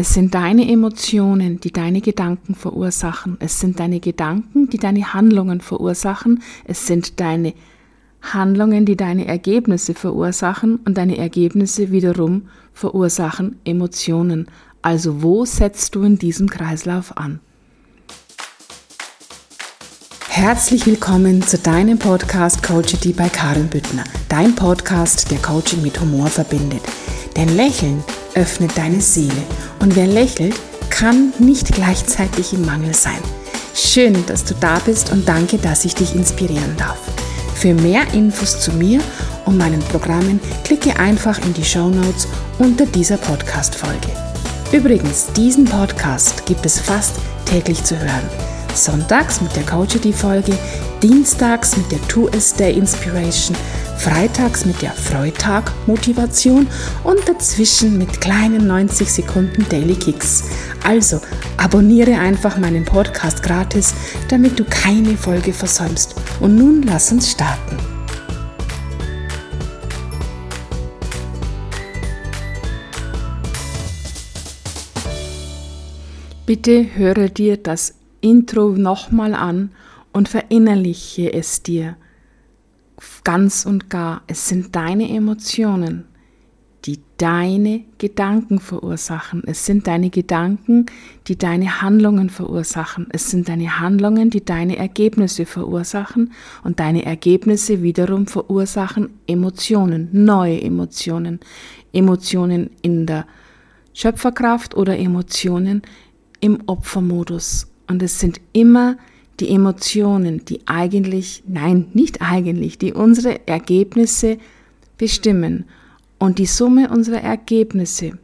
Es sind deine Emotionen, die deine Gedanken verursachen. Es sind deine Gedanken, die deine Handlungen verursachen. Es sind deine Handlungen, die deine Ergebnisse verursachen. Und deine Ergebnisse wiederum verursachen Emotionen. Also wo setzt du in diesem Kreislauf an? Herzlich willkommen zu deinem Podcast Coachity bei Karin Büttner. Dein Podcast, der Coaching mit Humor verbindet. Denn Lächeln öffnet deine Seele und wer lächelt, kann nicht gleichzeitig im Mangel sein. Schön, dass du da bist und danke, dass ich dich inspirieren darf. Für mehr Infos zu mir und meinen Programmen klicke einfach in die Show Notes unter dieser Podcast-Folge. Übrigens, diesen Podcast gibt es fast täglich zu hören. Sonntags mit der Coachity-Folge, dienstags mit der Two S Day Inspiration freitags mit der Freitag Motivation und dazwischen mit kleinen 90 Sekunden Daily Kicks. Also abonniere einfach meinen Podcast gratis, damit du keine Folge versäumst. Und nun lass uns starten. Bitte höre dir das Intro nochmal an und verinnerliche es dir ganz und gar, es sind deine Emotionen, die deine Gedanken verursachen. Es sind deine Gedanken, die deine Handlungen verursachen. Es sind deine Handlungen, die deine Ergebnisse verursachen. Und deine Ergebnisse wiederum verursachen Emotionen, neue Emotionen. Emotionen in der Schöpferkraft oder Emotionen im Opfermodus. Und es sind immer die Emotionen, die eigentlich, nein, nicht eigentlich, die unsere Ergebnisse bestimmen. Und die Summe unserer Ergebnisse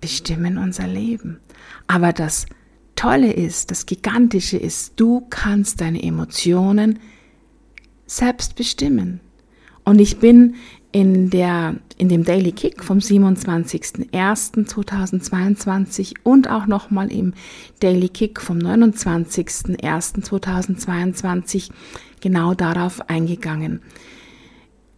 bestimmen unser Leben. Aber das Tolle ist, das Gigantische ist, du kannst deine Emotionen selbst bestimmen. Und ich bin in, der, in dem Daily Kick vom 27.01.2022 und auch nochmal im Daily Kick vom 29.01.2022 genau darauf eingegangen.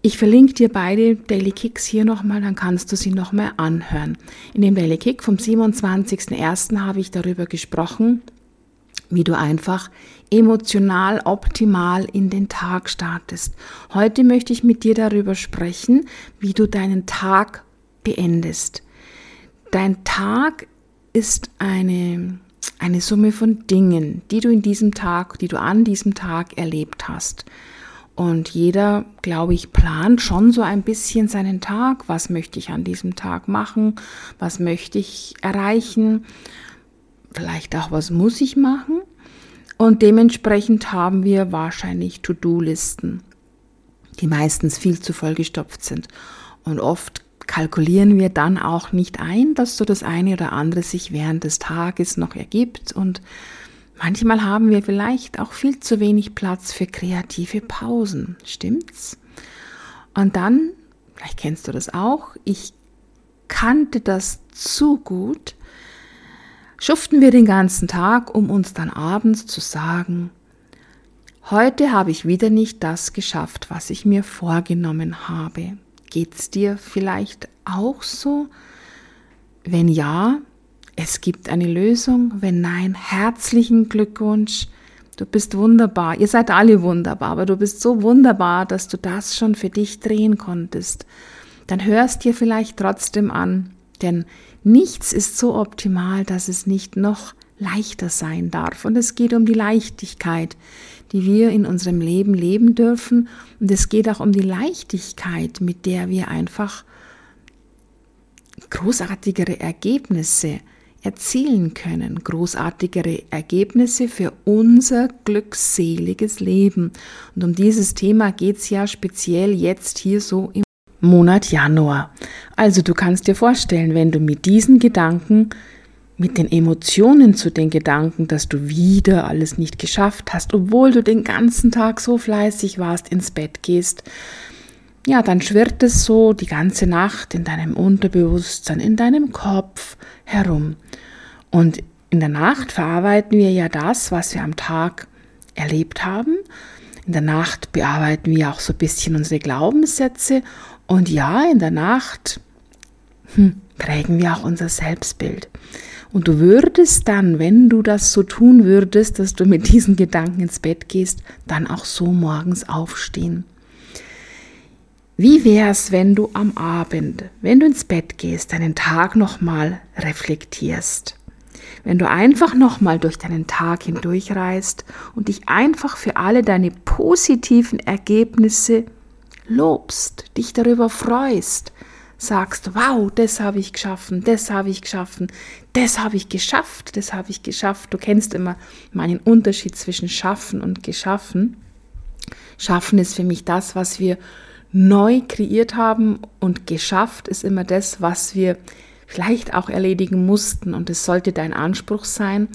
Ich verlinke dir beide Daily Kicks hier nochmal, dann kannst du sie nochmal anhören. In dem Daily Kick vom 27.01. habe ich darüber gesprochen, wie du einfach emotional optimal in den Tag startest. Heute möchte ich mit dir darüber sprechen, wie du deinen Tag beendest. Dein Tag ist eine, eine Summe von Dingen, die du in diesem Tag, die du an diesem Tag erlebt hast. Und jeder, glaube ich, plant schon so ein bisschen seinen Tag. Was möchte ich an diesem Tag machen? Was möchte ich erreichen? Vielleicht auch, was muss ich machen? Und dementsprechend haben wir wahrscheinlich To-Do-Listen, die meistens viel zu vollgestopft sind. Und oft kalkulieren wir dann auch nicht ein, dass so das eine oder andere sich während des Tages noch ergibt. Und manchmal haben wir vielleicht auch viel zu wenig Platz für kreative Pausen. Stimmt's? Und dann, vielleicht kennst du das auch, ich kannte das zu gut, schuften wir den ganzen Tag, um uns dann abends zu sagen, heute habe ich wieder nicht das geschafft, was ich mir vorgenommen habe. Geht's dir vielleicht auch so? Wenn ja, es gibt eine Lösung. Wenn nein, herzlichen Glückwunsch. Du bist wunderbar. Ihr seid alle wunderbar, aber du bist so wunderbar, dass du das schon für dich drehen konntest. Dann hörst dir vielleicht trotzdem an, denn Nichts ist so optimal, dass es nicht noch leichter sein darf. Und es geht um die Leichtigkeit, die wir in unserem Leben leben dürfen. Und es geht auch um die Leichtigkeit, mit der wir einfach großartigere Ergebnisse erzielen können, großartigere Ergebnisse für unser glückseliges Leben. Und um dieses Thema geht es ja speziell jetzt hier so im Monat Januar. Also du kannst dir vorstellen, wenn du mit diesen Gedanken, mit den Emotionen zu den Gedanken, dass du wieder alles nicht geschafft hast, obwohl du den ganzen Tag so fleißig warst, ins Bett gehst, ja, dann schwirrt es so die ganze Nacht in deinem Unterbewusstsein, in deinem Kopf herum. Und in der Nacht verarbeiten wir ja das, was wir am Tag erlebt haben. In der Nacht bearbeiten wir auch so ein bisschen unsere Glaubenssätze und ja, in der Nacht hm, prägen wir auch unser Selbstbild. Und du würdest dann, wenn du das so tun würdest, dass du mit diesen Gedanken ins Bett gehst, dann auch so morgens aufstehen. Wie wär's, wenn du am Abend, wenn du ins Bett gehst, deinen Tag nochmal reflektierst? Wenn du einfach nochmal durch deinen Tag hindurchreist und dich einfach für alle deine positiven Ergebnisse lobst, dich darüber freust, sagst, wow, das habe ich geschaffen, das habe ich geschaffen, das habe ich geschafft, das habe ich geschafft. Du kennst immer meinen Unterschied zwischen schaffen und geschaffen. Schaffen ist für mich das, was wir neu kreiert haben und geschafft ist immer das, was wir vielleicht auch erledigen mussten. Und es sollte dein Anspruch sein,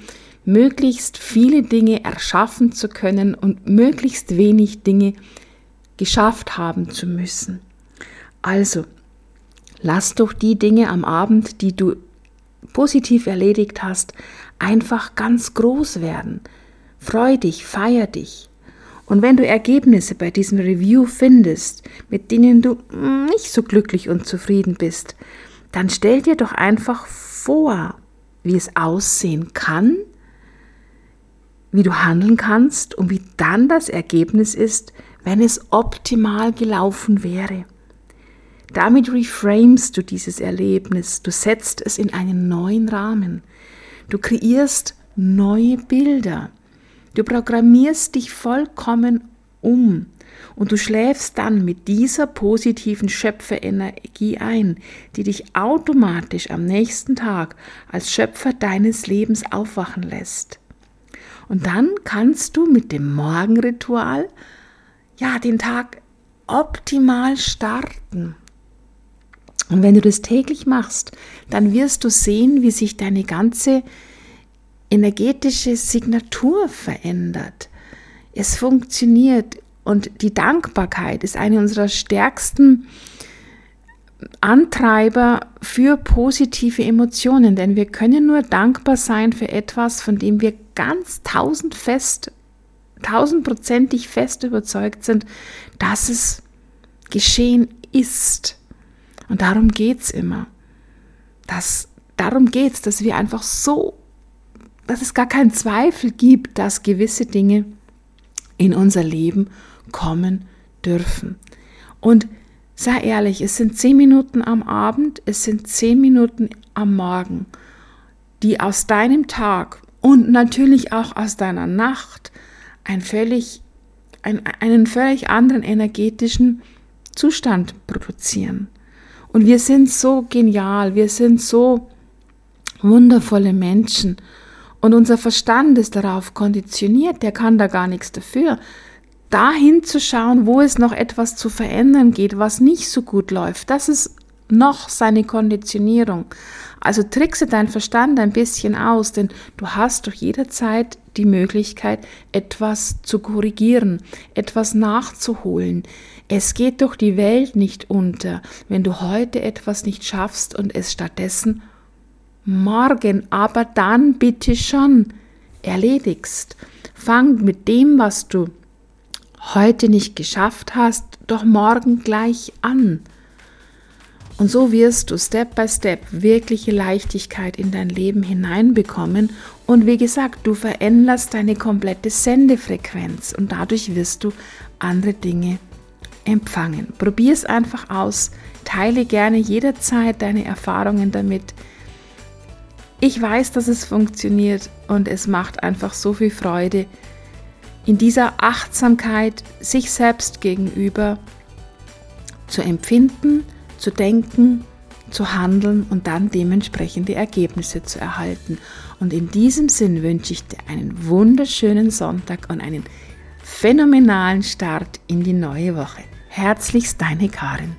möglichst viele Dinge erschaffen zu können und möglichst wenig Dinge geschafft haben zu müssen. Also, lass doch die Dinge am Abend, die du positiv erledigt hast, einfach ganz groß werden. Freu dich, feier dich. Und wenn du Ergebnisse bei diesem Review findest, mit denen du nicht so glücklich und zufrieden bist, dann stell dir doch einfach vor, wie es aussehen kann, wie du handeln kannst und wie dann das Ergebnis ist, wenn es optimal gelaufen wäre. Damit reframest du dieses Erlebnis, du setzt es in einen neuen Rahmen, du kreierst neue Bilder, du programmierst dich vollkommen um und du schläfst dann mit dieser positiven Schöpferenergie ein, die dich automatisch am nächsten Tag als Schöpfer deines Lebens aufwachen lässt. Und dann kannst du mit dem Morgenritual ja den Tag optimal starten. Und wenn du das täglich machst, dann wirst du sehen, wie sich deine ganze energetische Signatur verändert. Es funktioniert und die Dankbarkeit ist eine unserer stärksten Antreiber für positive Emotionen, denn wir können nur dankbar sein für etwas, von dem wir ganz tausend fest, tausendprozentig fest überzeugt sind, dass es geschehen ist. Und darum geht es immer. Das, darum geht es, dass wir einfach so, dass es gar keinen Zweifel gibt, dass gewisse Dinge in unser Leben kommen dürfen. Und sei ehrlich, es sind zehn Minuten am Abend, es sind zehn Minuten am Morgen, die aus deinem Tag und natürlich auch aus deiner Nacht ein völlig, ein, einen völlig anderen energetischen Zustand produzieren. Und wir sind so genial, wir sind so wundervolle Menschen. Und unser Verstand ist darauf konditioniert, der kann da gar nichts dafür. Dahin zu schauen, wo es noch etwas zu verändern geht, was nicht so gut läuft, das ist noch seine Konditionierung. Also trickse dein Verstand ein bisschen aus, denn du hast doch jederzeit die Möglichkeit, etwas zu korrigieren, etwas nachzuholen. Es geht doch die Welt nicht unter, wenn du heute etwas nicht schaffst und es stattdessen morgen, aber dann bitte schon erledigst. Fang mit dem, was du heute nicht geschafft hast, doch morgen gleich an. Und so wirst du Step by Step wirkliche Leichtigkeit in dein Leben hineinbekommen. Und wie gesagt, du veränderst deine komplette Sendefrequenz und dadurch wirst du andere Dinge empfangen. Probier es einfach aus. Teile gerne jederzeit deine Erfahrungen damit. Ich weiß, dass es funktioniert und es macht einfach so viel Freude, in dieser Achtsamkeit sich selbst gegenüber zu empfinden, zu denken, zu handeln und dann dementsprechende Ergebnisse zu erhalten. Und in diesem Sinn wünsche ich dir einen wunderschönen Sonntag und einen phänomenalen Start in die neue Woche. Herzlichst deine Karin.